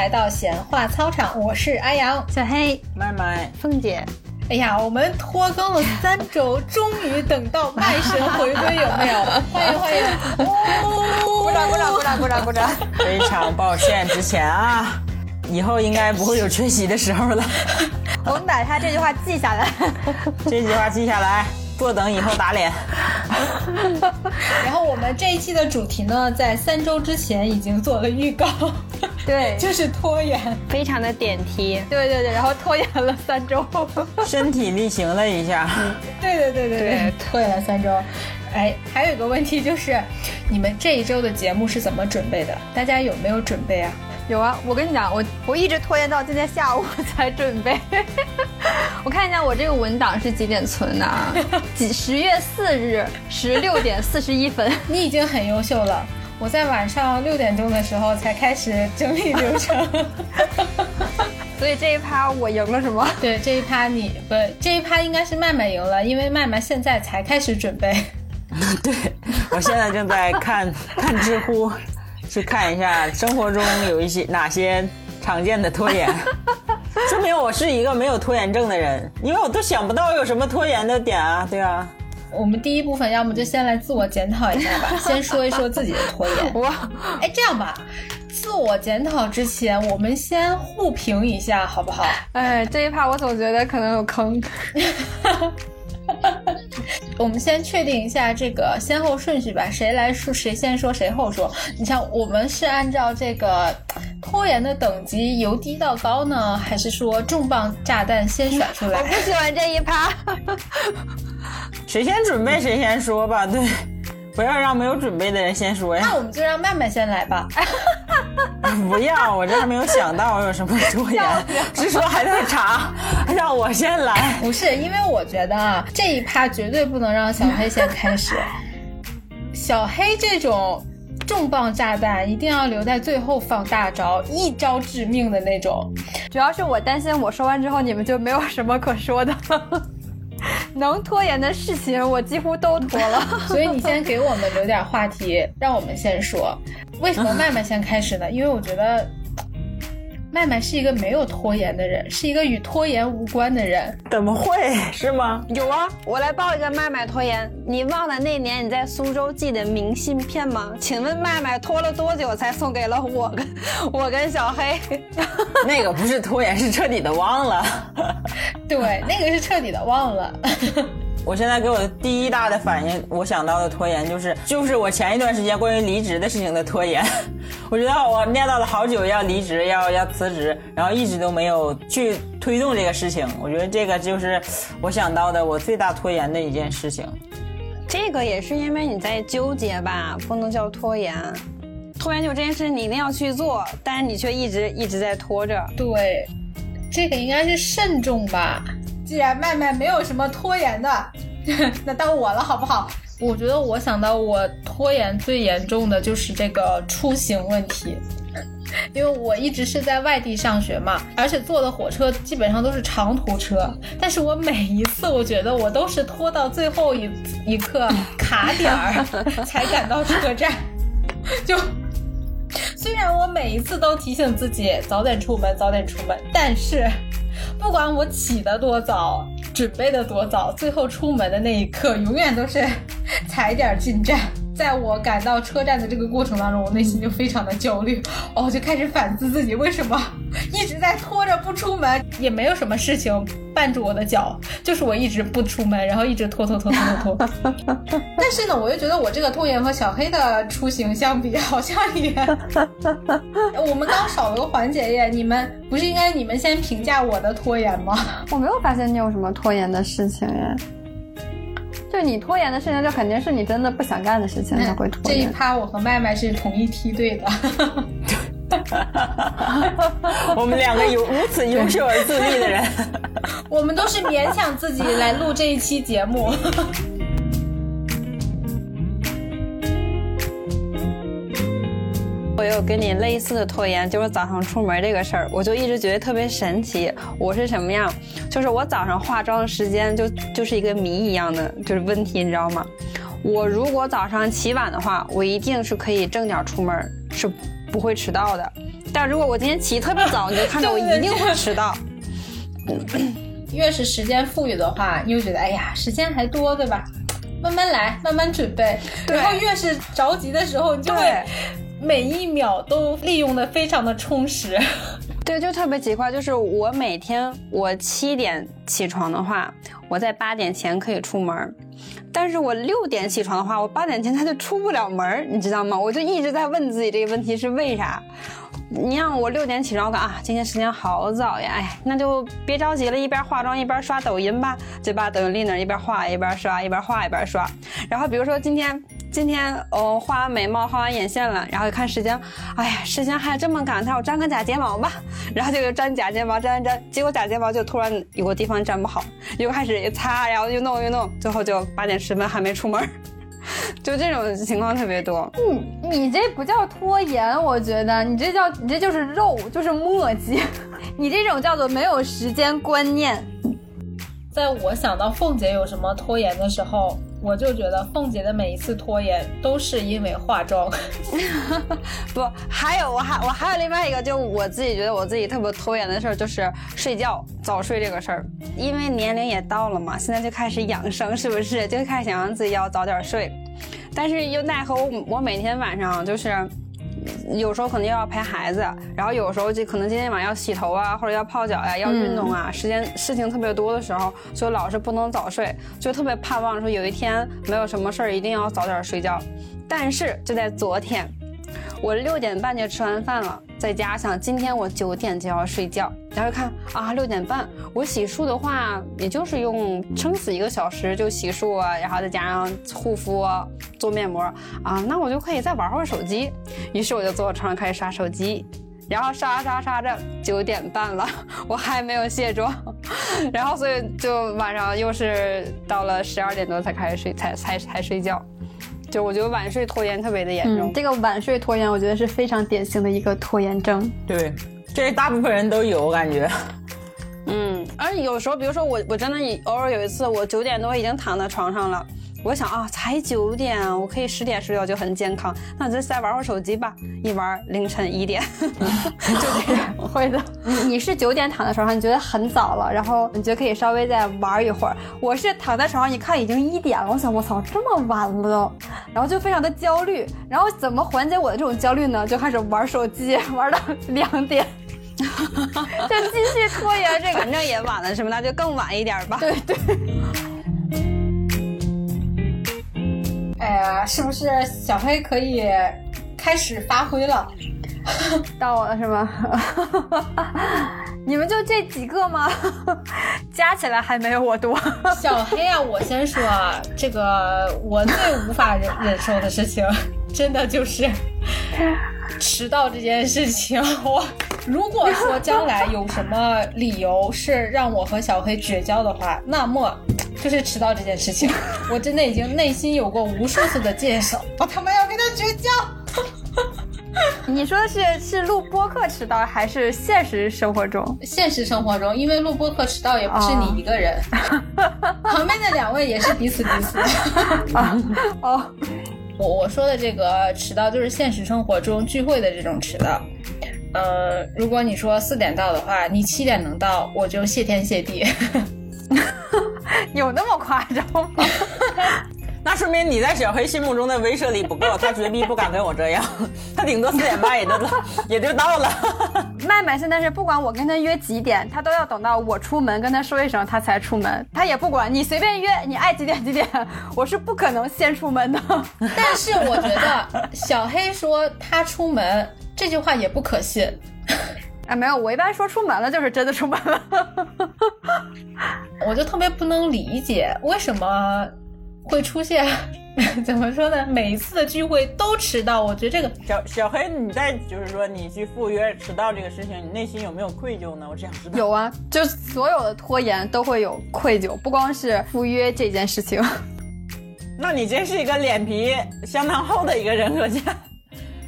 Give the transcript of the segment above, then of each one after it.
来到闲话操场，我是阿阳。小黑、麦麦、凤姐。哎呀，我们拖更了三周，终于等到麦神回归，有没有？欢迎欢迎！鼓掌鼓掌鼓掌鼓掌鼓掌！非常抱歉，之前啊，以后应该不会有缺席的时候了。我们把他这句话记下来，这句话记下来，坐等以后打脸。然后我们这一期的主题呢，在三周之前已经做了预告，对，就是拖延，非常的点题。对对对，然后拖延了三周，身体力行了一下。对对对对对，拖延了三周。哎，还有一个问题就是，你们这一周的节目是怎么准备的？大家有没有准备啊？有啊，我跟你讲，我我一直拖延到今天下午才准备。我看一下我这个文档是几点存的啊？几十月四日十六点四十一分。你已经很优秀了。我在晚上六点钟的时候才开始整理流程。所以这一趴我赢了是吗？对，这一趴你不，这一趴应该是麦麦赢了，因为麦麦现在才开始准备。对，我现在正在看看知乎。去看一下生活中有一些哪些常见的拖延，说明我是一个没有拖延症的人，因为我都想不到有什么拖延的点啊，对啊。我们第一部分要么就先来自我检讨一下吧，先说一说自己的拖延。哇，哎，这样吧，自我检讨之前，我们先互评一下，好不好？哎，这一趴我总觉得可能有坑。我们先确定一下这个先后顺序吧，谁来说谁先说谁后说。你像我们是按照这个拖延的等级由低到高呢，还是说重磅炸弹先甩出来？我不喜欢这一趴，谁先准备谁先说吧，对。不要让没有准备的人先说呀。那我们就让曼曼先来吧。不要，我这还没有想到我有什么拖延，是说还在查，让我先来。不是，因为我觉得啊，这一趴绝对不能让小黑先开始。小黑这种重磅炸弹一定要留在最后放大招，一招致命的那种。主要是我担心我说完之后你们就没有什么可说的。能拖延的事情，我几乎都拖了。所以你先给我们留点话题，让我们先说。为什么 麦麦先开始呢？因为我觉得。麦麦是一个没有拖延的人，是一个与拖延无关的人。怎么会是吗？有啊，我来报一个麦麦拖延。你忘了那年你在苏州寄的明信片吗？请问麦麦拖了多久才送给了我跟 我跟小黑？那个不是拖延，是彻底的忘了。对，那个是彻底的忘了。我现在给我的第一大的反应，我想到的拖延就是，就是我前一段时间关于离职的事情的拖延。我觉得我念叨了好久要离职，要要辞职，然后一直都没有去推动这个事情。我觉得这个就是我想到的我最大拖延的一件事情。这个也是因为你在纠结吧，不能叫拖延。拖延就这件事你一定要去做，但是你却一直一直在拖着。对，这个应该是慎重吧。既然麦麦没有什么拖延的，那到我了，好不好？我觉得我想到我拖延最严重的就是这个出行问题，因为我一直是在外地上学嘛，而且坐的火车基本上都是长途车，但是我每一次我觉得我都是拖到最后一一刻卡点儿 才赶到车站，就虽然我每一次都提醒自己早点出门，早点出门，但是。不管我起得多早，准备的多早，最后出门的那一刻，永远都是踩点进站。在我赶到车站的这个过程当中，我内心就非常的焦虑，哦，就开始反思自己为什么 一直在拖着不出门，也没有什么事情绊住我的脚，就是我一直不出门，然后一直拖拖拖拖拖拖。但是呢，我又觉得我这个拖延和小黑的出行相比，好像也 我们刚少了个环节耶。你们不是应该你们先评价我的拖延吗？我没有发现你有什么拖延的事情耶。就你拖延的事情，就肯定是你真的不想干的事情才会拖延。这一趴我和麦麦是同一梯队的，我们两个有如此优秀而自律的人，我们都是勉强自己来录这一期节目。我有跟你类似的拖延，就是早上出门这个事儿，我就一直觉得特别神奇。我是什么样？就是我早上化妆的时间就就是一个谜一样的，就是问题，你知道吗？我如果早上起晚的话，我一定是可以正点出门，是不会迟到的。但如果我今天起特别早，你就看着我 一定会迟到。越是时间富裕的话，你就觉得哎呀，时间还多，对吧？慢慢来，慢慢准备。然后越是着急的时候，你就会每一秒都利用的非常的充实。对，就特别奇怪，就是我每天我七点起床的话，我在八点前可以出门但是我六点起床的话，我八点前他就出不了门你知道吗？我就一直在问自己这个问题是为啥。你让我六点起床，我看啊，今天时间好早呀，哎，那就别着急了，一边化妆一边刷抖音吧，嘴巴抖音立那一边画一边刷，一边画一边刷。然后比如说今天今天哦画完眉毛画完眼线了，然后一看时间，哎呀，时间还这么赶，那我粘个假睫毛吧，然后就粘假睫毛，粘粘粘，结果假睫毛就突然有个地方粘不好，又开始一擦，然后又弄又弄，最后就八点十分还没出门。就这种情况特别多。嗯，你这不叫拖延，我觉得你这叫你这就是肉，就是磨叽。你这种叫做没有时间观念。在我想到凤姐有什么拖延的时候，我就觉得凤姐的每一次拖延都是因为化妆。不，还有我还我还有另外一个，就我自己觉得我自己特别拖延的事儿，就是睡觉早睡这个事儿。因为年龄也到了嘛，现在就开始养生，是不是？就开始想让自己要早点睡。但是又奈何我，我每天晚上就是，有时候可能又要陪孩子，然后有时候就可能今天晚上要洗头啊，或者要泡脚呀，要运动啊，时间事情特别多的时候，就老是不能早睡，就特别盼望说有一天没有什么事儿，一定要早点睡觉。但是就在昨天。我六点半就吃完饭了，再加上今天我九点就要睡觉，然后看啊六点半，我洗漱的话也就是用撑死一个小时就洗漱啊，然后再加上护肤、做面膜啊，那我就可以再玩会儿手机。于是我就坐床上开始刷手机，然后刷刷刷着九点半了，我还没有卸妆，然后所以就晚上又是到了十二点多才开始睡，才才才睡觉。就我觉得晚睡拖延特别的严重，这个晚睡拖延我觉得是非常典型的一个拖延症。对，这大部分人都有我感觉。嗯，而有时候，比如说我，我真的偶尔有一次，我九点多已经躺在床上了。我想啊，才九点，我可以十点睡觉就很健康。那就再玩会儿手机吧，一玩凌晨一点，就这样。会的，你你是九点躺在床上，你觉得很早了，然后你觉得可以稍微再玩一会儿。我是躺在床上一看已经一点了，我想我操这么晚了，然后就非常的焦虑。然后怎么缓解我的这种焦虑呢？就开始玩手机，玩到两点，就继续拖延这个。反正也晚了，是吧？那就更晚一点吧。对对。呀，是不是小黑可以开始发挥了？到我了是吗？你们就这几个吗？加起来还没有我多。小黑啊，我先说啊，这个我最无法忍忍受的事情，真的就是迟到这件事情。我如果说将来有什么理由是让我和小黑绝交的话，那么。就是迟到这件事情，我真的已经内心有过无数次的介绍，我他妈要跟他绝交。你说的是是录播课迟到，还是现实生活中？现实生活中，因为录播课迟到也不是你一个人，旁边的两位也是彼此彼此。哦，我我说的这个迟到就是现实生活中聚会的这种迟到。呃，如果你说四点到的话，你七点能到，我就谢天谢地。有那么夸张吗？那说明你在小黑心目中的威慑力不够，他绝逼不敢跟我这样，他顶多四点半也就也就到了。麦麦现在是不管我跟他约几点，他都要等到我出门跟他说一声，他才出门。他也不管你随便约，你爱几点几点，我是不可能先出门的。但是我觉得小黑说他出门这句话也不可信。啊，没有，我一般说出门了就是真的出门了。我就特别不能理解为什么会出现，怎么说呢？每一次的聚会都迟到，我觉得这个小小黑，你在就是说你去赴约迟到这个事情，你内心有没有愧疚呢？我这样知道。有啊，就所有的拖延都会有愧疚，不光是赴约这件事情。那你真是一个脸皮相当厚的一个人，可见。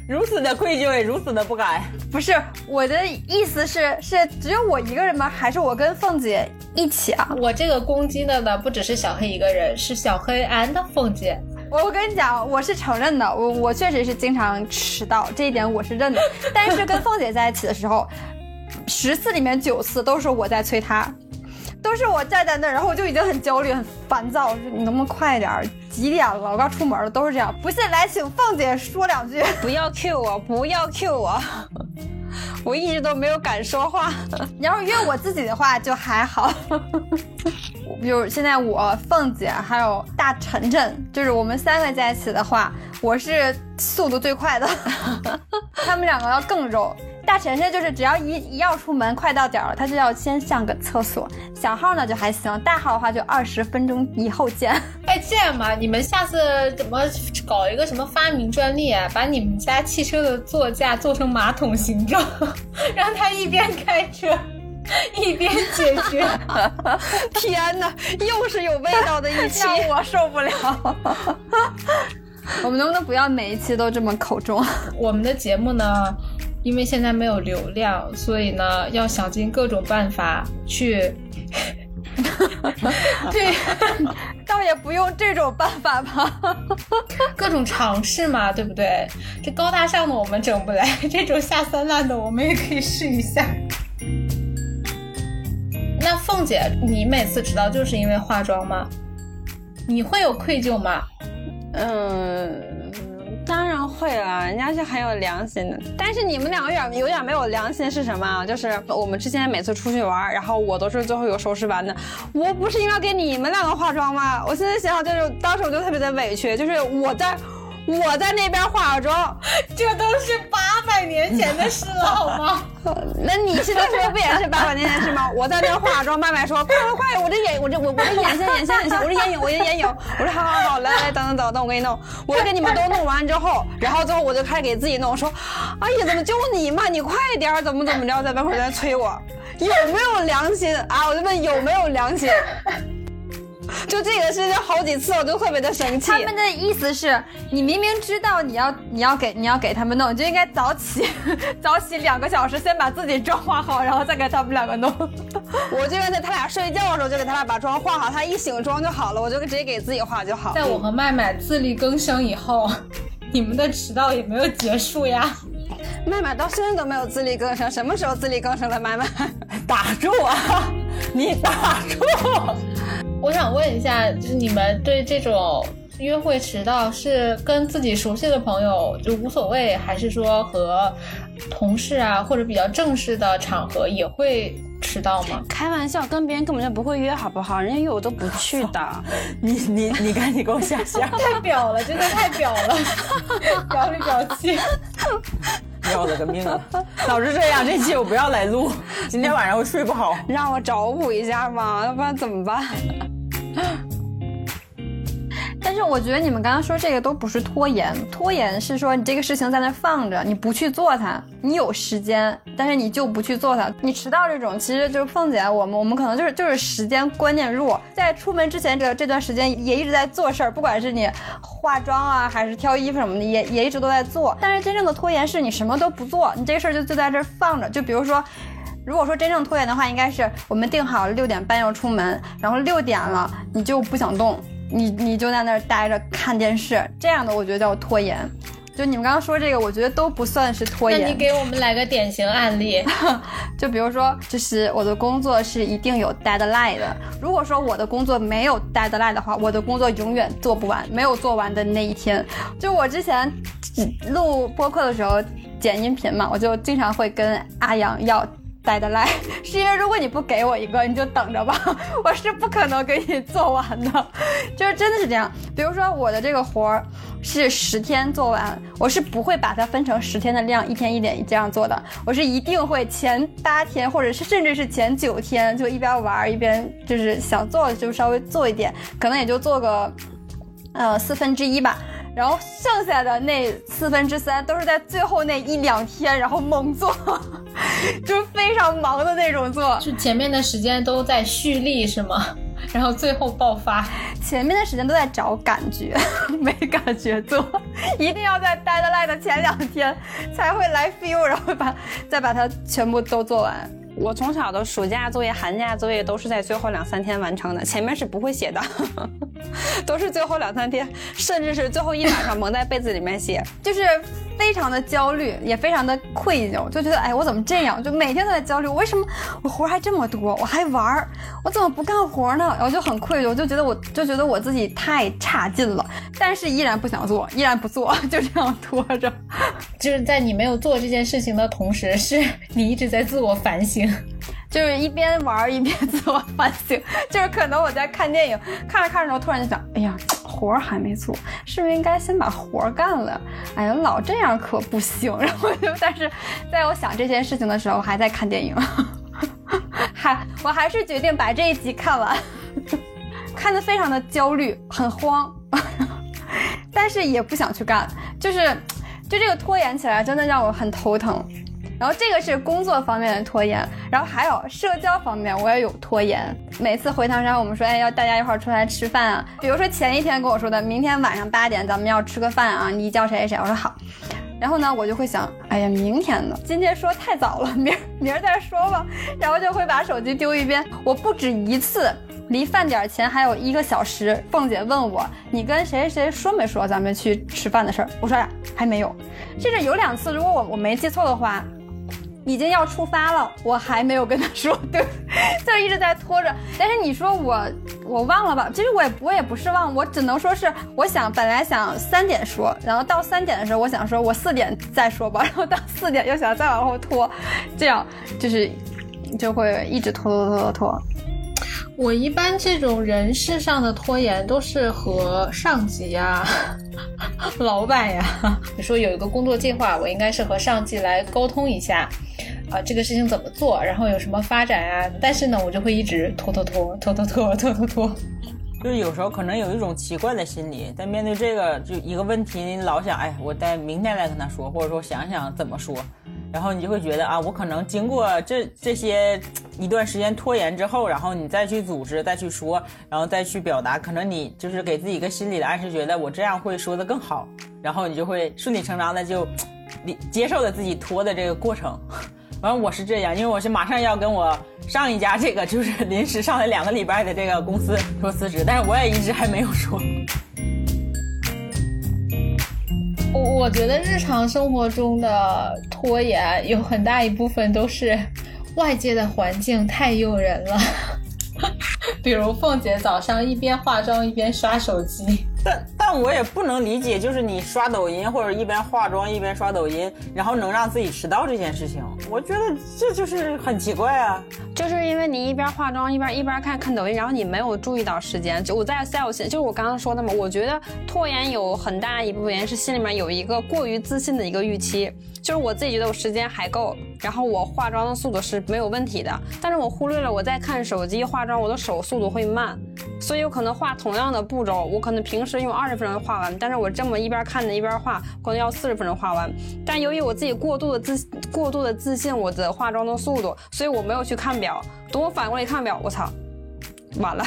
如此的愧疚，也如此的不敢。不是我的意思是，是只有我一个人吗？还是我跟凤姐一起啊？我这个攻击的呢，不只是小黑一个人，是小黑 and 凤姐。我我跟你讲，我是承认的，我我确实是经常迟到，这一点我是认的。但是跟凤姐在一起的时候，十次里面九次都是我在催她，都是我站在那儿，然后我就已经很焦虑、很烦躁，我说你能不能快点儿？几点了？我刚出门了，都是这样。不信来请凤姐说两句。不要 Q 我，不要 Q 我，我一直都没有敢说话。你要是约我自己的话就还好，比如现在我凤姐还有大晨晨，就是我们三个在一起的话，我是速度最快的，他们两个要更肉。大晨晨就是只要一一要出门，快到点儿了，他就要先上个厕所。小号呢就还行，大号的话就二十分钟以后见。哎，这样吧，你们下次怎么搞一个什么发明专利啊？把你们家汽车的座驾做成马桶形状，让他一边开车一边解决。天哪，又是有味道的一期，让我受不了。我们能不能不要每一期都这么口重？我们的节目呢？因为现在没有流量，所以呢，要想尽各种办法去。对，倒也不用这种办法吧。各种尝试嘛，对不对？这高大上的我们整不来，这种下三滥的我们也可以试一下。那凤姐，你每次迟到就是因为化妆吗？你会有愧疚吗？嗯。当然会了，人家是很有良心的。但是你们两个有点有点没有良心是什么？就是我们之前每次出去玩，然后我都是最后有收拾完的。我不是应该给你们两个化妆吗？我现在想想，就是当时我就特别的委屈，就是我在。我在那边化妆，这都是八百年前的事了，好吗？那你现在说不也是八百年前的事吗？我在那化妆，麦麦说快快快，我这眼我这我我这眼线眼线眼线，我这眼影我这眼影，我说好好好，来来等等等等，我给你弄。我给你们都弄完之后，然后最后我就开始给自己弄，说，哎呀，怎么就你嘛？你快点，怎么怎么着，在门口在催我，有没有良心啊？我就问有没有良心。就这个事情好几次，我就特别的生气。他们的意思是你明明知道你要你要给你要给他们弄，你就应该早起，早起两个小时，先把自己妆化好，然后再给他们两个弄。我这边在他俩睡觉的时候就给他俩把妆化好，他一醒妆就好了，我就直接给自己化就好。在我和麦麦自力更生以后，你们的迟到也没有结束呀。麦麦到现在都没有自力更生，什么时候自力更生了？麦麦，打住啊！你打住！我想问一下，就是你们对这种约会迟到是跟自己熟悉的朋友就无所谓，还是说和同事啊或者比较正式的场合也会迟到吗？开玩笑，跟别人根本就不会约，好不好？人家约我都不去的。你你你赶紧给我下线！太表了，真的太表了，表里表气。要了个命了！早知这样，这期我不要来录。今天晚上我睡不好，让我找补一下嘛，要不然怎么办？但是我觉得你们刚刚说这个都不是拖延，拖延是说你这个事情在那放着，你不去做它。你有时间，但是你就不去做它。你迟到这种，其实就是凤姐我们，我们可能就是就是时间观念弱，在出门之前这这段时间也一直在做事儿，不管是你化妆啊，还是挑衣服什么的，也也一直都在做。但是真正的拖延是你什么都不做，你这事儿就就在这儿放着。就比如说。如果说真正拖延的话，应该是我们定好了六点半要出门，然后六点了你就不想动，你你就在那儿待着看电视，这样的我觉得叫拖延。就你们刚刚说这个，我觉得都不算是拖延。那你给我们来个典型案例，就比如说，就是我的工作是一定有 deadline 的。如果说我的工作没有 deadline 的话，我的工作永远做不完，没有做完的那一天。就我之前录播客的时候剪音频嘛，我就经常会跟阿阳要。待得来，是因为如果你不给我一个，你就等着吧，我是不可能给你做完的，就是真的是这样。比如说我的这个活儿是十天做完，我是不会把它分成十天的量，一天一点这样做的，我是一定会前八天或者是甚至是前九天就一边玩一边就是想做就稍微做一点，可能也就做个呃四分之一吧。然后剩下的那四分之三都是在最后那一两天，然后猛做，就是非常忙的那种做。就前面的时间都在蓄力是吗？然后最后爆发。前面的时间都在找感觉，没感觉做，一定要在 deadline 的前两天才会来 feel，然后把再把它全部都做完。我从小的暑假作业、寒假作业都是在最后两三天完成的，前面是不会写的，都是最后两三天，甚至是最后一晚上蒙在被子里面写，就是非常的焦虑，也非常的愧疚，就觉得哎，我怎么这样？就每天都在焦虑，我为什么我活还这么多，我还玩儿，我怎么不干活呢？然后就很愧疚，就觉得我就觉得我自己太差劲了，但是依然不想做，依然不做，就这样拖着。就是在你没有做这件事情的同时，是你一直在自我反省。就是一边玩一边自我反省，就是可能我在看电影，看着看着，我突然就想，哎呀，活儿还没做，是不是应该先把活儿干了？哎呀，老这样可不行。然后就，但是在我想这件事情的时候，还在看电影，还我还是决定把这一集看完，看得非常的焦虑，很慌，但是也不想去干，就是就这个拖延起来，真的让我很头疼。然后这个是工作方面的拖延，然后还有社交方面我也有拖延。每次回唐山，我们说，哎，要大家一块儿出来吃饭啊。比如说前一天跟我说的，明天晚上八点咱们要吃个饭啊，你叫谁谁谁，我说好。然后呢，我就会想，哎呀，明天呢？今天说太早了，明儿明儿再说吧。然后就会把手机丢一边。我不止一次，离饭点前还有一个小时，凤姐问我，你跟谁谁说没说咱们去吃饭的事儿？我说呀，还没有。甚至有两次，如果我我没记错的话。已经要出发了，我还没有跟他说，对，就一直在拖着。但是你说我我忘了吧？其实我也我也不是忘，我只能说是我想本来想三点说，然后到三点的时候我想说我四点再说吧，然后到四点又想再往后拖，这样就是就会一直拖拖拖拖拖。我一般这种人事上的拖延都是和上级呀、老板呀，比如说有一个工作计划，我应该是和上级来沟通一下。啊，这个事情怎么做，然后有什么发展啊？但是呢，我就会一直拖拖拖拖拖拖 拖拖拖。就是有时候可能有一种奇怪的心理，但面对这个就一个问题，你老想，哎，我待明天再跟他说，或者说想想怎么说，然后你就会觉得啊，我可能经过这这些一段时间拖延之后，然后你再去组织，再去说，然后再去表达，可能你就是给自己一个心理的暗示，觉得我这样会说的更好，然后你就会顺理成章的就你接受了自己拖的这个过程。反正我是这样，因为我是马上要跟我上一家这个就是临时上来两个礼拜的这个公司说辞职，但是我也一直还没有说。我我觉得日常生活中的拖延有很大一部分都是外界的环境太诱人了，比如凤姐早上一边化妆一边刷手机。但但我也不能理解，就是你刷抖音或者一边化妆一边刷抖音，然后能让自己迟到这件事情，我觉得这就是很奇怪啊。就是因为你一边化妆一边一边看看抖音，然后你没有注意到时间。就我在在我心，就是我刚刚说的嘛，我觉得拖延有很大一部分原因是心里面有一个过于自信的一个预期，就是我自己觉得我时间还够，然后我化妆的速度是没有问题的，但是我忽略了我在看手机化妆，我的手速度会慢，所以有可能画同样的步骤，我可能平时用二十分钟画完，但是我这么一边看着一边画，可能要四十分钟画完。但由于我自己过度的自过度的自信我的化妆的速度，所以我没有去看表。等我反过来一看表，我操，完了。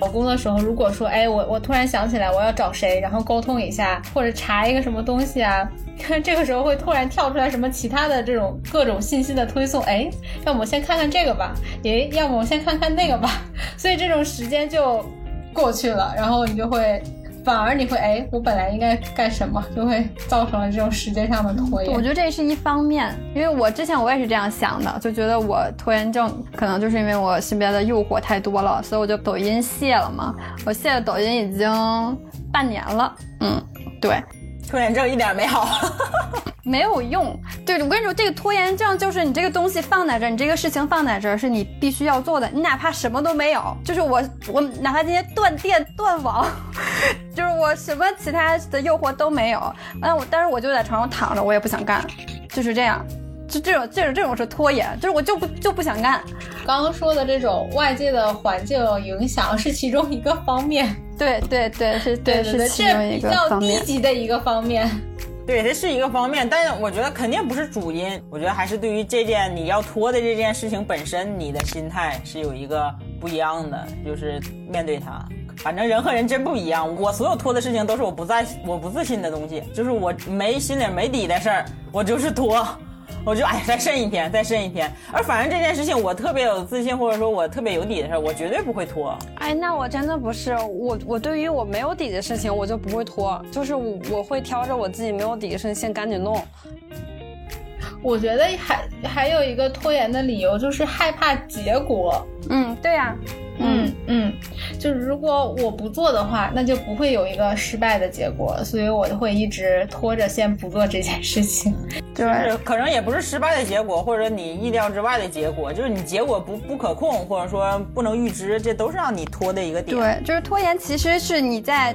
老公的时候，如果说，哎，我我突然想起来我要找谁，然后沟通一下，或者查一个什么东西啊，看 这个时候会突然跳出来什么其他的这种各种信息的推送，哎，要么先看看这个吧，诶，要么我先看看那个吧，所以这种时间就过去了，然后你就会。反而你会哎，我本来应该干什么，就会造成了这种时间上的拖延。我觉得这是一方面，因为我之前我也是这样想的，就觉得我拖延症可能就是因为我身边的诱惑太多了，所以我就抖音卸了嘛。我卸了抖音已经半年了，嗯，对。拖延症一点没好，没有用。对，我跟你说，这个拖延症就是你这个东西放在这儿，你这个事情放在这儿是你必须要做的。你哪怕什么都没有，就是我我哪怕今天断电断网，就是我什么其他的诱惑都没有，那我但是我就在床上躺着，我也不想干，就是这样。就这种这种这种是拖延，就是我就不就不想干。刚刚说的这种外界的环境影响是其中一个方面。对对对，是对是其中一个方面。低级的一个方面。对，这是一个方面，但是我觉得肯定不是主因。我觉得还是对于这件你要拖的这件事情本身，你的心态是有一个不一样的，就是面对它。反正人和人真不一样。我所有拖的事情都是我不在我不自信的东西，就是我没心里没底的事儿，我就是拖。我就哎再慎一天，再慎一天。而反正这件事情我特别有自信，或者说我特别有底的事儿，我绝对不会拖。哎，那我真的不是我，我对于我没有底的事情，我就不会拖，就是我我会挑着我自己没有底的事情先赶紧弄。我觉得还还有一个拖延的理由就是害怕结果。嗯，对呀、嗯嗯，就是如果我不做的话，那就不会有一个失败的结果，所以我会一直拖着先不做这件事情。就是可能也不是失败的结果，或者你意料之外的结果，就是你结果不不可控，或者说不能预知，这都是让你拖的一个点。对，就是拖延其实是你在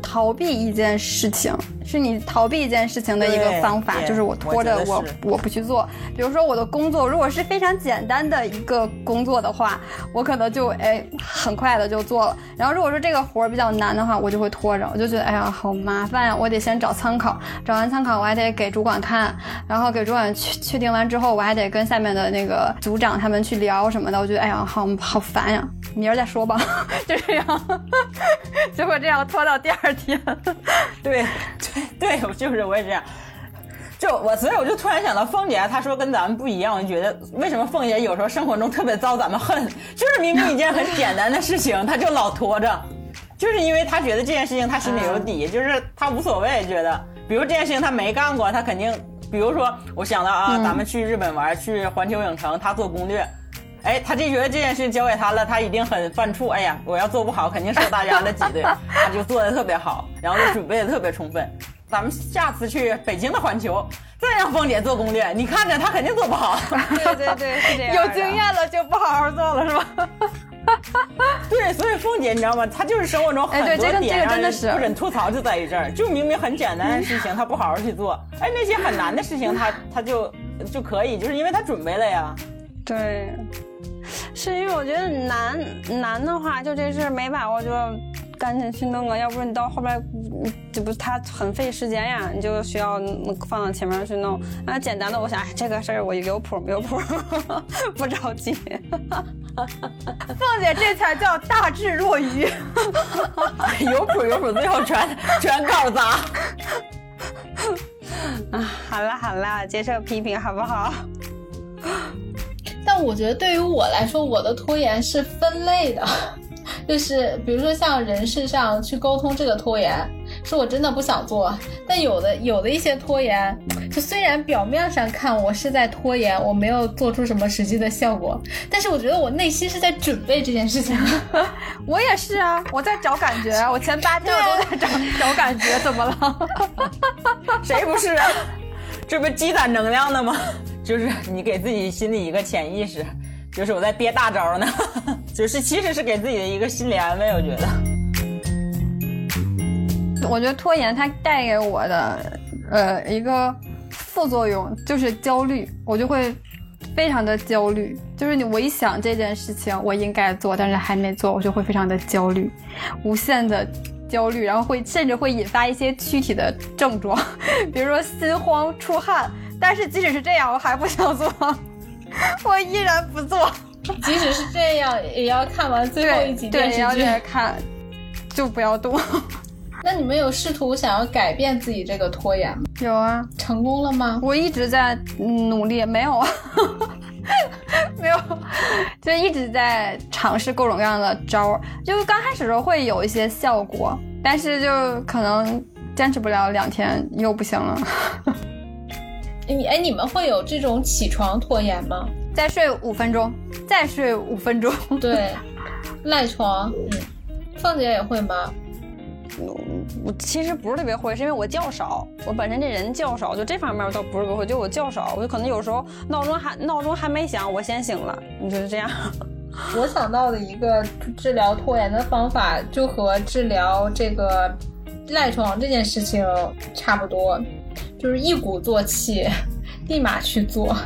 逃避一件事情，是你逃避一件事情的一个方法，就是我拖着我我不去做。比如说我的工作如果是非常简单的一个工作的话，我可能就哎很快的就做了。然后如果说这个活儿比较难的话，我就会拖着，我就觉得哎呀好麻烦呀，我得先找参考，找完参考我还得给主管看，然后给主管确确定完之后，我还得跟下面的那个组长他们去聊什么的，我觉得哎呀好好烦呀，明儿再说吧，就这样，结果这样拖到第二天。对 对 对，我就是我也这样。就我，所以我就突然想到，凤姐她说跟咱们不一样，我就觉得为什么凤姐有时候生活中特别遭咱们恨，就是明明一件很简单的事情，她就老拖着，就是因为她觉得这件事情她心里有底，就是她无所谓，觉得，比如这件事情她没干过，她肯定，比如说我想到啊，咱们去日本玩，去环球影城，她做攻略。哎，他就觉得这件事交给他了，他一定很犯怵。哎呀，我要做不好，肯定受大家的挤兑。他就做的特别好，然后就准备的特别充分。咱们下次去北京的环球，再让凤姐做攻略，你看着她肯定做不好。对对对，是这样。有经。验了就不好好做了是吧？对，所以凤姐你知道吗？她就是生活中很多点让人这个真的是不忍吐槽，就在于这儿。就明明很简单的事情，她不好好去做，哎，那些很难的事情，她她就就可以，就是因为她准备了呀。对，是因为我觉得难难的话，就这事儿没把握就赶紧去弄啊，要不然你到后边嗯这不它很费时间呀，你就需要嗯放到前面去弄。那，简单的我想，哎，这个事儿我有谱有谱，不着急。凤姐这才叫大智若愚。有谱有谱，最后全全搞砸。啊，好啦好啦，接受批评好不好？但我觉得对于我来说，我的拖延是分类的，就是比如说像人事上去沟通这个拖延，是我真的不想做。但有的有的一些拖延，就虽然表面上看我是在拖延，我没有做出什么实际的效果，但是我觉得我内心是在准备这件事情。我也是啊，我在找感觉，我前八天我都在找 找感觉，怎么了？谁不是啊？这不积攒能量的吗？就是 你给自己心里一个潜意识，就是我在憋大招呢，就是其实是给自己的一个心理安慰。我觉得，我觉得拖延它带给我的呃一个副作用就是焦虑，我就会非常的焦虑。就是你我一想这件事情我应该做，但是还没做，我就会非常的焦虑，无限的。焦虑，然后会甚至会引发一些躯体的症状，比如说心慌、出汗。但是即使是这样，我还不想做，我依然不做。即使是这样，也要看完最后一集电视剧。在看，就不要动。那你们有试图想要改变自己这个拖延吗？有啊，成功了吗？我一直在嗯努力，没有啊，没有，就一直在尝试各种各样的招儿。就刚开始的时候会有一些效果，但是就可能坚持不了两天又不行了。你哎，你们会有这种起床拖延吗？再睡五分钟，再睡五分钟。对，赖床。嗯，凤姐也会吗？我其实不是特别会，是因为我觉少，我本身这人觉少，就这方面我倒不是不会，就我觉少，我就可能有时候闹钟还闹钟还没响，我先醒了，你就是这样。我想到的一个治疗拖延的方法，就和治疗这个赖床这件事情差不多，就是一鼓作气，立马去做。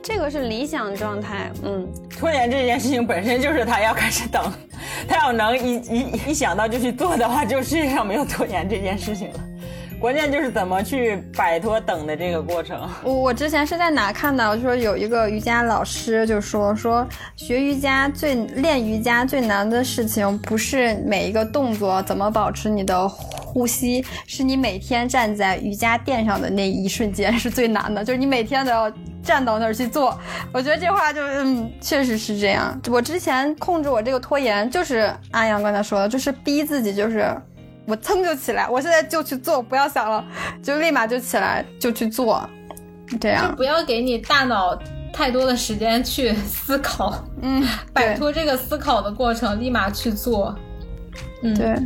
这个是理想状态，嗯，拖延这件事情本身就是他要开始等，他要能一一一想到就去做的话，就世界上没有拖延这件事情了。关键就是怎么去摆脱等的这个过程。我我之前是在哪看到，就说有一个瑜伽老师就说说学瑜伽最练瑜伽最难的事情不是每一个动作怎么保持你的呼吸，是你每天站在瑜伽垫上的那一瞬间是最难的，就是你每天都要站到那儿去做。我觉得这话就嗯，确实是这样。我之前控制我这个拖延，就是阿阳刚才说的，就是逼自己，就是我噌就起来，我现在就去做，不要想了，就立马就起来就去做，这样就不要给你大脑。太多的时间去思考，嗯，摆脱这个思考的过程，立马去做，嗯，对，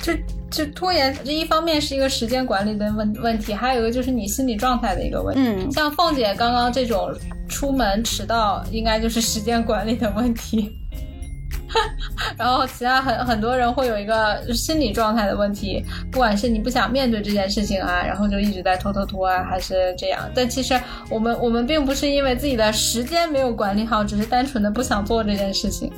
就就拖延，这一方面是一个时间管理的问问题，还有一个就是你心理状态的一个问题。嗯，像凤姐刚刚这种出门迟到，应该就是时间管理的问题。然后，其他很很多人会有一个心理状态的问题，不管是你不想面对这件事情啊，然后就一直在拖拖拖啊，还是这样。但其实我们我们并不是因为自己的时间没有管理好，只是单纯的不想做这件事情。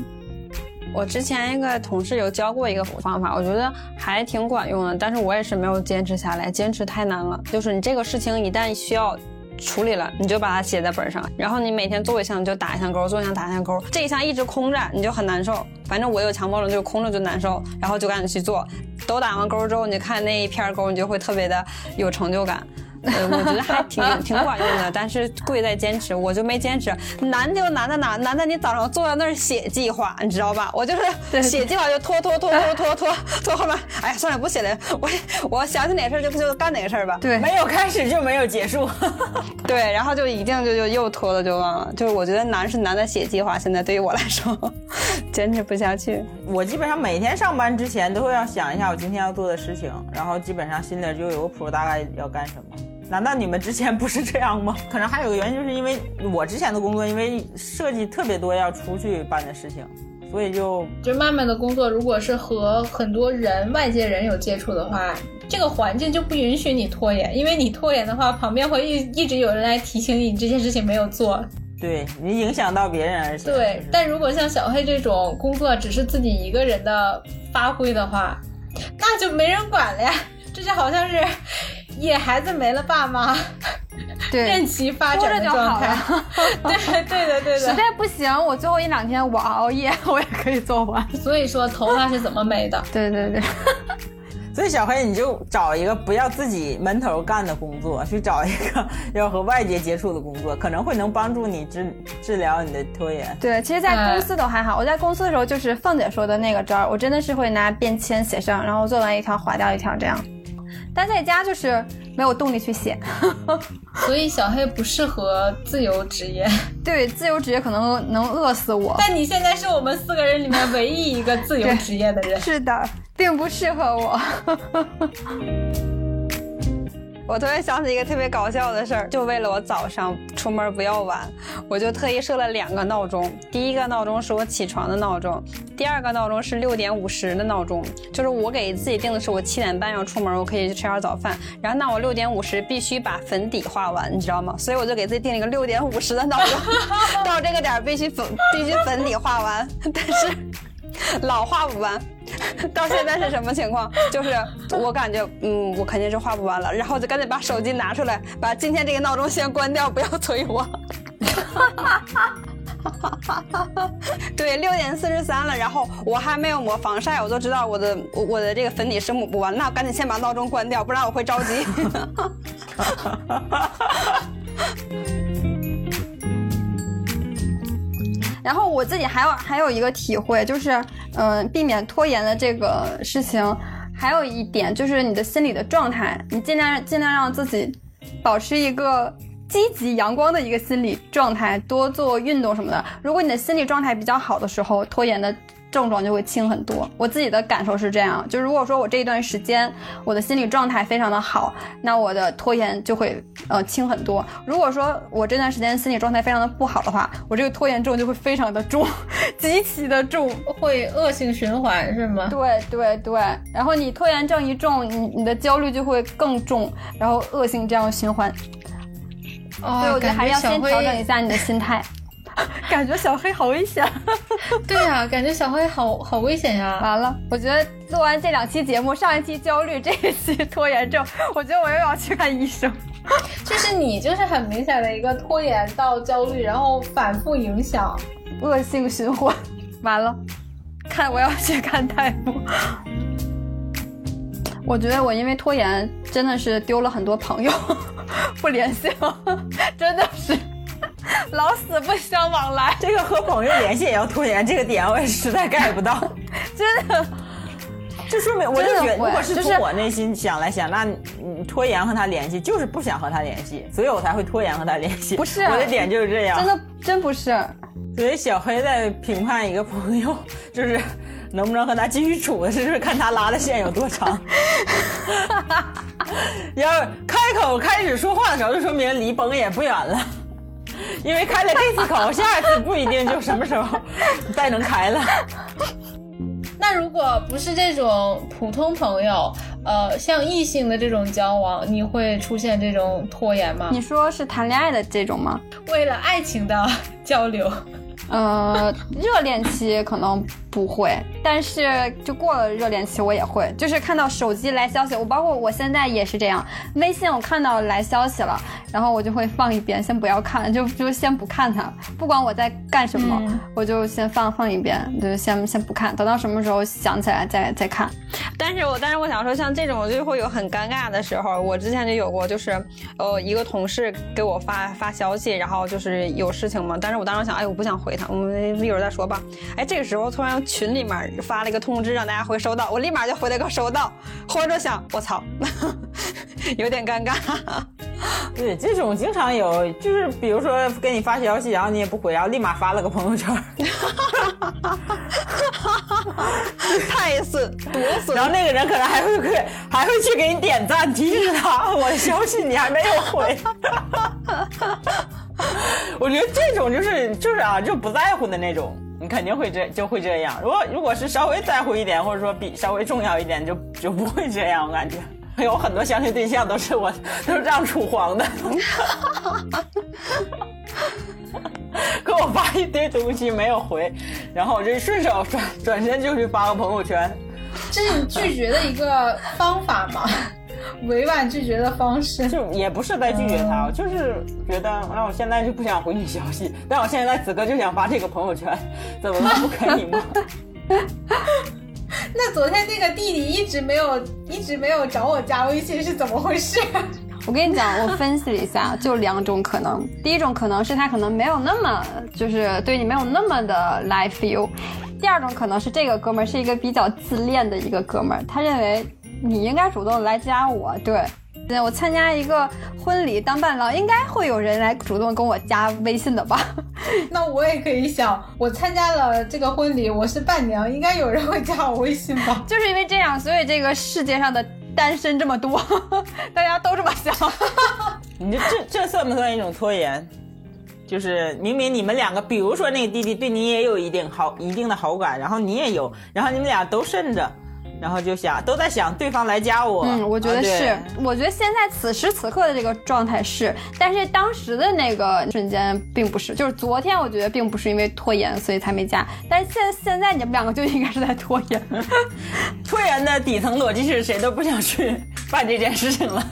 我之前一个同事有教过一个方法，我觉得还挺管用的，但是我也是没有坚持下来，坚持太难了。就是你这个事情一旦需要。处理了，你就把它写在本上，然后你每天做一项你就打一项勾，做一项打一项勾，这一项一直空着你就很难受。反正我有强迫症，就空着就难受，然后就赶紧去做。都打完勾之后，你看那一片勾，你就会特别的有成就感。呃，我觉得还挺 挺管用的，但是贵在坚持，我就没坚持。难就难在哪？难在你早上坐在那儿写计划，你知道吧？我就是写计划就拖拖拖拖拖拖拖后面，哎呀，算了，不写了。我我想起哪事儿就就干哪个事儿吧。对，没有开始就没有结束。对，然后就一定就就又拖了就忘了。就是我觉得难是难在写计划，现在对于我来说，坚持不下去。我基本上每天上班之前都会要想一下我今天要做的事情，然后基本上心里就有个谱，大概要干什么。难道你们之前不是这样吗？可能还有个原因，就是因为我之前的工作，因为设计特别多要出去办的事情，所以就就慢慢的工作，如果是和很多人、外界人有接触的话，这个环境就不允许你拖延，因为你拖延的话，旁边会一一直有人来提醒你这件事情没有做，对你影响到别人而且对，但如果像小黑这种工作只是自己一个人的发挥的话，那就没人管了呀，这就好像是。野孩子没了爸妈，对，任其发展的状态。对对的对的。实在不行，我最后一两天我熬夜，我也可以做完。所以说头发是怎么美的？对对对。所以小黑，你就找一个不要自己闷头干的工作，去找一个要和外界接触的工作，可能会能帮助你治治疗你的拖延。对，其实，在公司都还好。我在公司的时候，就是凤姐说的那个招儿，我真的是会拿便签写上，然后做完一条划掉一条这样。但在家就是没有动力去写，所以小黑不适合自由职业。对，自由职业可能能饿死我。但你现在是我们四个人里面唯一一个自由职业的人。是的，并不适合我。我突然想起一个特别搞笑的事儿，就为了我早上出门不要晚，我就特意设了两个闹钟。第一个闹钟是我起床的闹钟，第二个闹钟是六点五十的闹钟。就是我给自己定的是我七点半要出门，我可以去吃点早饭。然后那我六点五十必须把粉底画完，你知道吗？所以我就给自己定了一个六点五十的闹钟，到这个点必须粉必须粉底画完，但是 老画不完。到现在是什么情况？就是我感觉，嗯，我肯定是画不完了，然后就赶紧把手机拿出来，把今天这个闹钟先关掉，不要催我。对，六点四十三了，然后我还没有抹防晒，我都知道我的我的这个粉底是抹不完，那赶紧先把闹钟关掉，不然我会着急。然后我自己还有还有一个体会，就是，嗯，避免拖延的这个事情，还有一点就是你的心理的状态，你尽量尽量让自己保持一个积极阳光的一个心理状态，多做运动什么的。如果你的心理状态比较好的时候，拖延的。症状就会轻很多。我自己的感受是这样，就如果说我这一段时间我的心理状态非常的好，那我的拖延就会呃轻很多。如果说我这段时间心理状态非常的不好的话，我这个拖延症就会非常的重，极其的重，会恶性循环是吗？对对对，然后你拖延症一重，你你的焦虑就会更重，然后恶性这样循环。哦，所以我觉得还是要先调整一下你的心态。感觉小黑好危险，对呀，感觉小黑好好危险呀！完了，我觉得做完这两期节目，上一期焦虑，这一期拖延症，我觉得我又要去看医生。就是你，就是很明显的一个拖延到焦虑，然后反复影响，恶性循环。完了，看我要去看大夫。我觉得我因为拖延真的是丢了很多朋友，不联系了，真的是 老死不相往来，这个和朋友联系也要拖延，这个点我也实在 get 不到。真的。就说明我就觉得，如果是从我内心想来想，那你拖延和他联系，就是不想和他联系，所以我才会拖延和他联系。不是我的点就是这样。真的真不是，所以小黑在评判一个朋友，就是能不能和他继续处的是，就是看他拉的线有多长。要开口开始说话的时候，就说明离崩也不远了。因为开了这次口，下一次不一定就什么时候再能开了。那如果不是这种普通朋友，呃，像异性的这种交往，你会出现这种拖延吗？你说是谈恋爱的这种吗？为了爱情的交流，呃，热恋期可能不会，但是就过了热恋期我也会，就是看到手机来消息，我包括我现在也是这样，微信我看到来消息了，然后我就会放一边，先不要看，就就先不看它，不管我在干什么，嗯我就先放放一边，就先先不看，等到什么时候想起来再再看。但是我但是我想说，像这种就会有很尴尬的时候。我之前就有过，就是呃一个同事给我发发消息，然后就是有事情嘛。但是我当时想，哎，我不想回他，我们一会儿再说吧。哎，这个时候突然群里面发了一个通知，让大家回收到，我立马就回了个收到。后来就想，我操，有点尴尬。对，这种经常有，就是比如说给你发消息，然后你也不回，然后立马发了个朋友圈，太损，多损然！后那个人可能还会给，还会去给你点赞，提示他我的消息你还没有回。我觉得这种就是就是啊，就不在乎的那种，你肯定会这就会这样。如果如果是稍微在乎一点，或者说比稍微重要一点，就就不会这样。我感觉有很多相亲对象都是我 都是这样处黄的。给我发一堆东西没有回，然后我就顺手转转身就去发个朋友圈。这是你拒绝的一个方法吗？委婉拒绝的方式。就也不是在拒绝他，我就是觉得，那我现在就不想回你消息，但我现在此刻就想发这个朋友圈，怎么了？不可以吗？那昨天那个弟弟一直没有一直没有找我加微信是怎么回事？我跟你讲，我分析了一下，就两种可能。第一种可能是他可能没有那么，就是对你没有那么的来 feel；第二种可能是这个哥们儿是一个比较自恋的一个哥们儿，他认为你应该主动来加我。对，对我参加一个婚礼当伴郎，应该会有人来主动跟我加微信的吧？那我也可以想，我参加了这个婚礼，我是伴娘，应该有人会加我微信吧？就是因为这样，所以这个世界上的单身这么多，大家都这么想。你这这这算不算一种拖延？就是明明你们两个，比如说那个弟弟对你也有一定好一定的好感，然后你也有，然后你们俩都慎着，然后就想都在想对方来加我。嗯，我觉得是，我觉得现在此时此刻的这个状态是，但是当时的那个瞬间并不是，就是昨天我觉得并不是因为拖延所以才没加，但是现现在你们两个就应该是在拖延。拖延的底层逻辑是谁都不想去办这件事情了。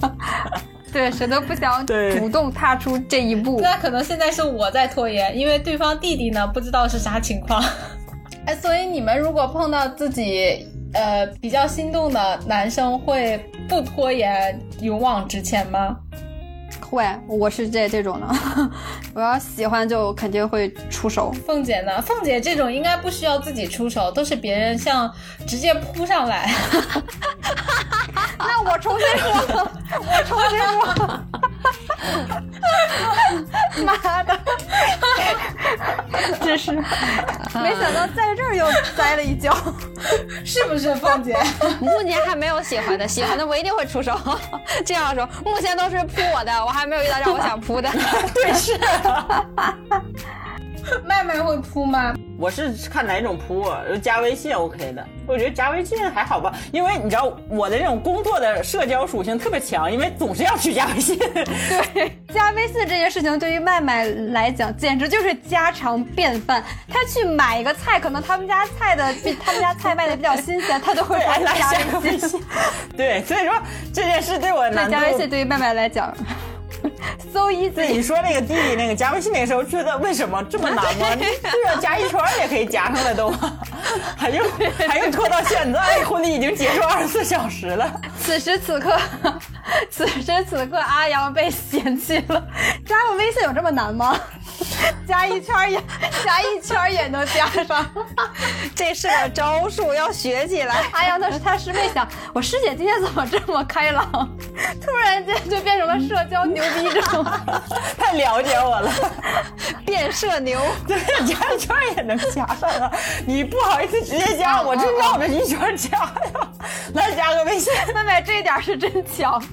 对，谁都不想主动踏出这一步。那可能现在是我在拖延，因为对方弟弟呢不知道是啥情况。哎，所以你们如果碰到自己呃比较心动的男生，会不拖延勇往直前吗？会，我是这这种的，我要喜欢就肯定会出手。凤姐呢？凤姐这种应该不需要自己出手，都是别人像直接扑上来。那我重新说，我重新说。妈的，真是没想到在这儿又栽了一跤。是不是凤姐？目前还没有喜欢的，喜欢的我一定会出手。这样说，目前都是扑我的，我还没有遇到让我想扑的。对，是。麦麦会扑吗？我是看哪种扑，加微信 OK 的。我觉得加微信还好吧，因为你知道我的这种工作的社交属性特别强，因为总是要去加微信。对，加微信这件事情对于麦麦来讲，简直就是家常便饭。他去买一个菜，可能他们家菜的比他们家菜卖的比较新鲜，他都会对，来加微信。对，所以说这件事对我难度加微信对于麦麦来讲，so easy。你说那个弟弟那个加微信那个时候，觉得为什么这么难吗？你 对啊，加一圈也可以加上了都，还用还用拖到现在？婚礼已经结束二十四小时了。此时此刻，此时此刻，阿阳被嫌弃了。加个微信有这么难吗？加一圈也加一圈也能加上。这是个招数，要学起来。阿阳当时他师妹想，我师姐今天怎么这么开朗？突然间就变成了社交牛逼症。太了解我了，变社牛，对，加一圈也能加上啊！你不好意思直接加，我就绕着一圈儿加呀。来加个微信，妹妹这一点是真强。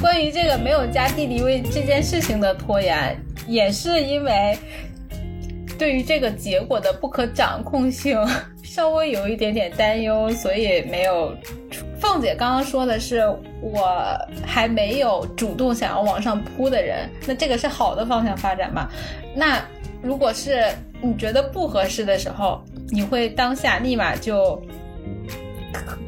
关于这个没有加弟弟位这件事情的拖延，也是因为对于这个结果的不可掌控性 稍微有一点点担忧，所以没有。凤姐刚刚说的是我还没有主动想要往上扑的人，那这个是好的方向发展吗？那如果是你觉得不合适的时候，你会当下立马就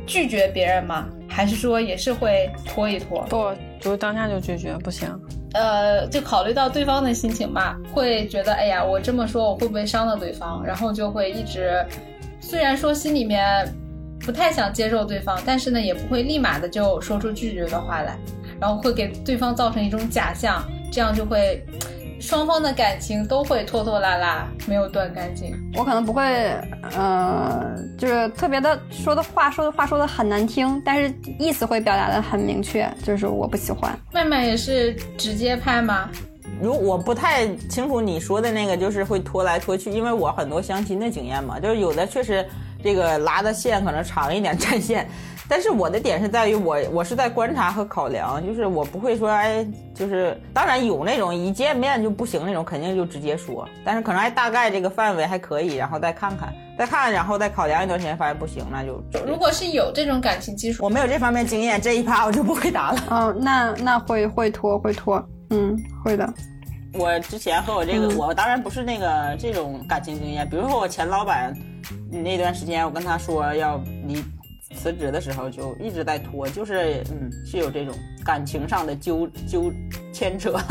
拒绝别人吗？还是说也是会拖一拖？不，就是当下就拒绝，不行。呃，就考虑到对方的心情吧，会觉得哎呀，我这么说我会不会伤到对方？然后就会一直，虽然说心里面不太想接受对方，但是呢，也不会立马的就说出拒绝的话来，然后会给对方造成一种假象，这样就会双方的感情都会拖拖拉拉，没有断干净。我可能不会，呃，就是特别的说的话说的话说的很难听，但是意思会表达的很明确，就是我不喜欢。麦麦也是直接拍吗？如我不太清楚你说的那个，就是会拖来拖去，因为我很多相亲的经验嘛，就是有的确实这个拉的线可能长一点占线，但是我的点是在于我我是在观察和考量，就是我不会说哎，就是当然有那种一见面就不行那种，肯定就直接说，但是可能还大概这个范围还可以，然后再看看，再看，然后再考量一段时间，发现不行，那就如果是有这种感情基础，我没有这方面经验，这一趴我就不回答了。哦，那那会会拖会拖，嗯，会的。我之前和我这个，我当然不是那个这种感情经验。比如说我前老板那段时间，我跟他说要离辞职的时候，就一直在拖，就是嗯，是有这种感情上的纠纠牵扯。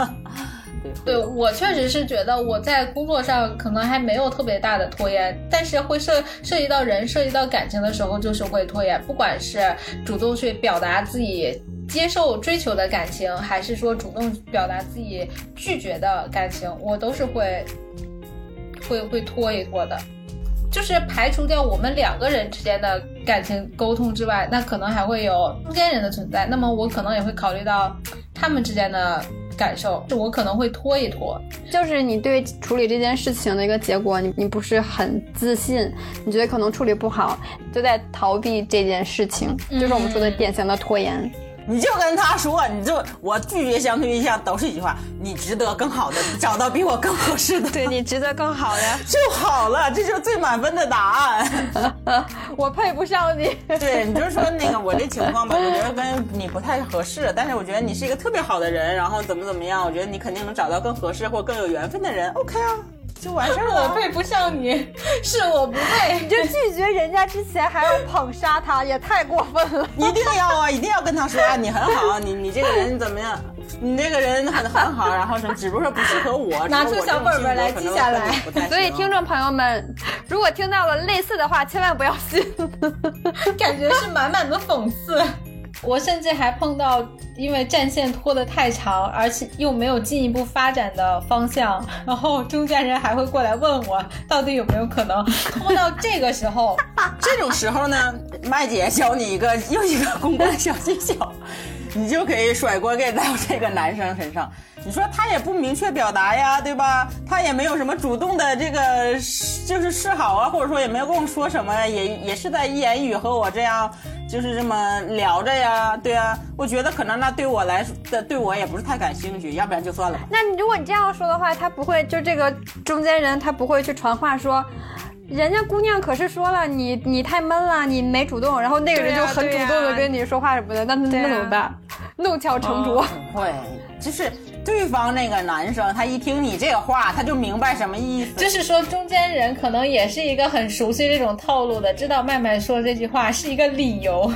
对对我确实是觉得我在工作上可能还没有特别大的拖延，但是会涉涉及到人、涉及到感情的时候，就是会拖延。不管是主动去表达自己接受追求的感情，还是说主动表达自己拒绝的感情，我都是会会会拖一拖的。就是排除掉我们两个人之间的感情沟通之外，那可能还会有中间人的存在。那么我可能也会考虑到他们之间的感受，就我可能会拖一拖。就是你对处理这件事情的一个结果，你你不是很自信，你觉得可能处理不好，就在逃避这件事情，就是我们说的典型的拖延。你就跟他说，你就我拒绝相亲对象都是一句话，你值得更好的，找到比我更合适的，对 你值得更好的。就好了，这就是最满分的答案。我配不上你。对，你就说那个我这情况吧，我觉得跟你不太合适，但是我觉得你是一个特别好的人，然后怎么怎么样，我觉得你肯定能找到更合适或更有缘分的人。OK 啊，就完事儿了。我配不上你，是我不配。你就拒绝人家之前还要捧杀他，也太过分了。一定要啊，一定要跟他说啊，你很好，你你这个人怎么样？你这个人很很好，然后什么，只不过说不适合我。拿出小本本来记下来。所以听众朋友们，如果听到了类似的话，千万不要信，感觉是满满的讽刺。我甚至还碰到，因为战线拖得太长，而且又没有进一步发展的方向，然后中间人还会过来问我，到底有没有可能 拖到这个时候？这种时候呢，麦姐教你一个又一个公关小技巧，你就可以甩锅给到这个男生身上。你说他也不明确表达呀，对吧？他也没有什么主动的这个就是示好啊，或者说也没有跟我说什么，也也是在一言语和我这样就是这么聊着呀，对啊。我觉得可能那对我来说，对我也不是太感兴趣，要不然就算了。那如果你这样说的话，他不会就这个中间人他不会去传话说。人家姑娘可是说了，你你太闷了，你没主动，然后那个人就很主动的跟你说话什么的，那那怎么办？弄巧成拙。会，就是对方那个男生，他一听你这个话，他就明白什么意思。就是说，中间人可能也是一个很熟悉这种套路的，知道麦麦说这句话是一个理由。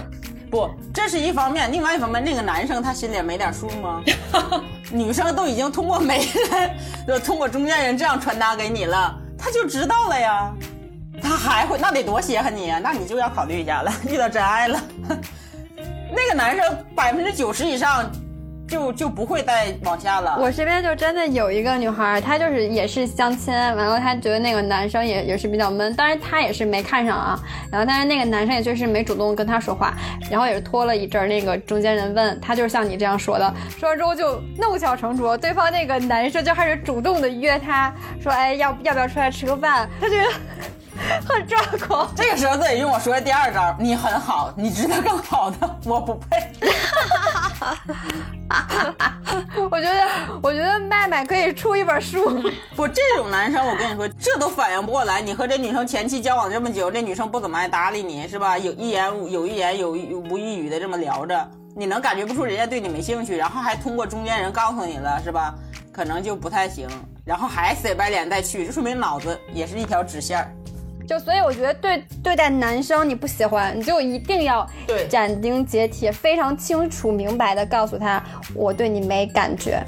不，这是一方面，另外一方面，那个男生他心里没点数吗？女生都已经通过媒人，就通过中间人这样传达给你了，他就知道了呀。他还会，那得多稀罕你啊！那你就要考虑一下了，遇到真爱了。那个男生百分之九十以上。就就不会再往下了。我身边就真的有一个女孩，她就是也是相亲，完了她觉得那个男生也也是比较闷，当然她也是没看上啊。然后但是那个男生也确实没主动跟她说话，然后也是拖了一阵儿，那个中间人问她，就是像你这样说的，说完之后就弄巧成拙，对方那个男生就开始主动的约她说，哎要要不要出来吃个饭？她觉得。很抓狂，这个时候得用我说的第二招。你很好，你值得更好的，我不配。我觉得，我觉得麦麦可以出一本书。不，这种男生，我跟你说，这都反应不过来。你和这女生前期交往这么久，这女生不怎么爱搭理你，是吧？有一言有一言有无一语的这么聊着，你能感觉不出人家对你没兴趣，然后还通过中间人告诉你了，是吧？可能就不太行，然后还死白脸再去，这说明脑子也是一条直线儿。就所以我觉得对对待男生你不喜欢，你就一定要斩钉截铁、非常清楚明白的告诉他，我对你没感觉，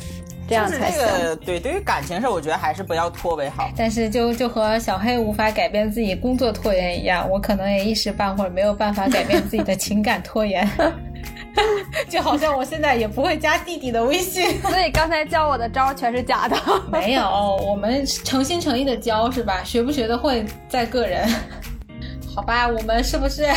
这样才行。对，对于感情事，我觉得还是不要拖为好。但是就就和小黑无法改变自己工作拖延一样，我可能也一时半会儿没有办法改变自己的情感拖延。就好像我现在也不会加弟弟的微信，所以刚才教我的招全是假的。没有，我们诚心诚意的教是吧？学不学得会在个人。好吧，我们是不是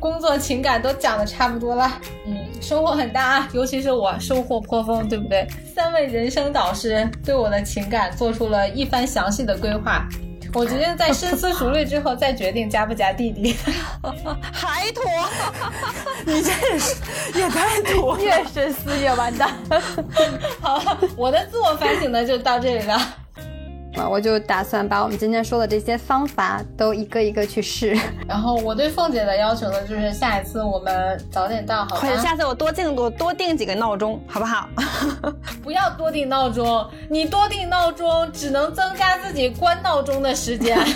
工作情感都讲的差不多了？嗯，收获很大啊，尤其是我收获颇丰，对不对？三位人生导师对我的情感做出了一番详细的规划。我决定在深思熟虑之后再决定加不加弟弟，还拖，你这也是也太拖，越深思越完蛋。好了，我的自我反省呢就到这里了。啊，我就打算把我们今天说的这些方法都一个一个去试。然后我对凤姐的要求呢，就是下一次我们早点到，好者下次我多定多多定几个闹钟，好不好？不要多定闹钟，你多定闹钟只能增加自己关闹钟的时间。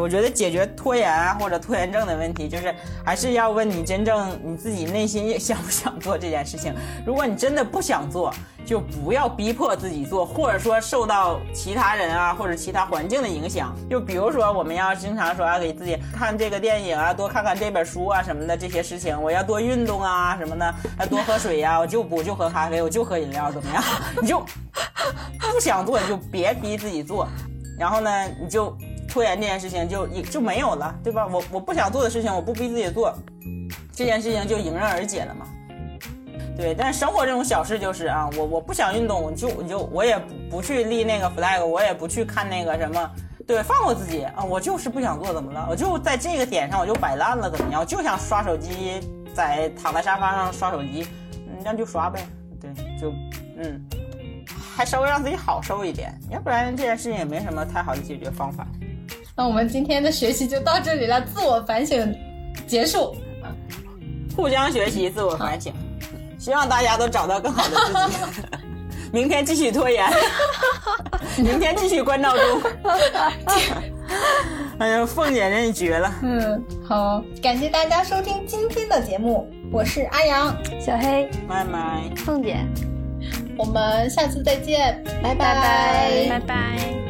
我觉得解决拖延啊或者拖延症的问题，就是还是要问你真正你自己内心 想不想做这件事情。如果你真的不想做，就不要逼迫自己做，或者说受到其他人啊或者其他环境的影响。就比如说，我们要经常说要给自己看这个电影啊，多看看这本书啊什么的这些事情。我要多运动啊什么的，要多喝水呀。我就不就喝咖啡，我就喝饮料，怎么样？你就不想做，你就别逼自己做。然后呢，你就。拖延这件事情就也就没有了，对吧？我我不想做的事情，我不逼自己做，这件事情就迎刃而解了嘛。对，但是生活这种小事就是啊，我我不想运动，我就我就我也不去立那个 flag，我也不去看那个什么，对，放过自己啊，我就是不想做，怎么了？我就在这个点上我就摆烂了，怎么样？我就想刷手机，在躺在沙发上刷手机，那就刷呗，对，就嗯，还稍微让自己好受一点，要不然这件事情也没什么太好的解决方法。那我们今天的学习就到这里了，自我反省结束，互相学习，自我反省，希望大家都找到更好的自己。明天继续拖延，明天继续关闹钟。哎呀，凤姐真是绝了。嗯，好，感谢大家收听今天的节目，我是阿阳，小黑，麦麦，凤姐，我们下次再见，拜拜。拜拜。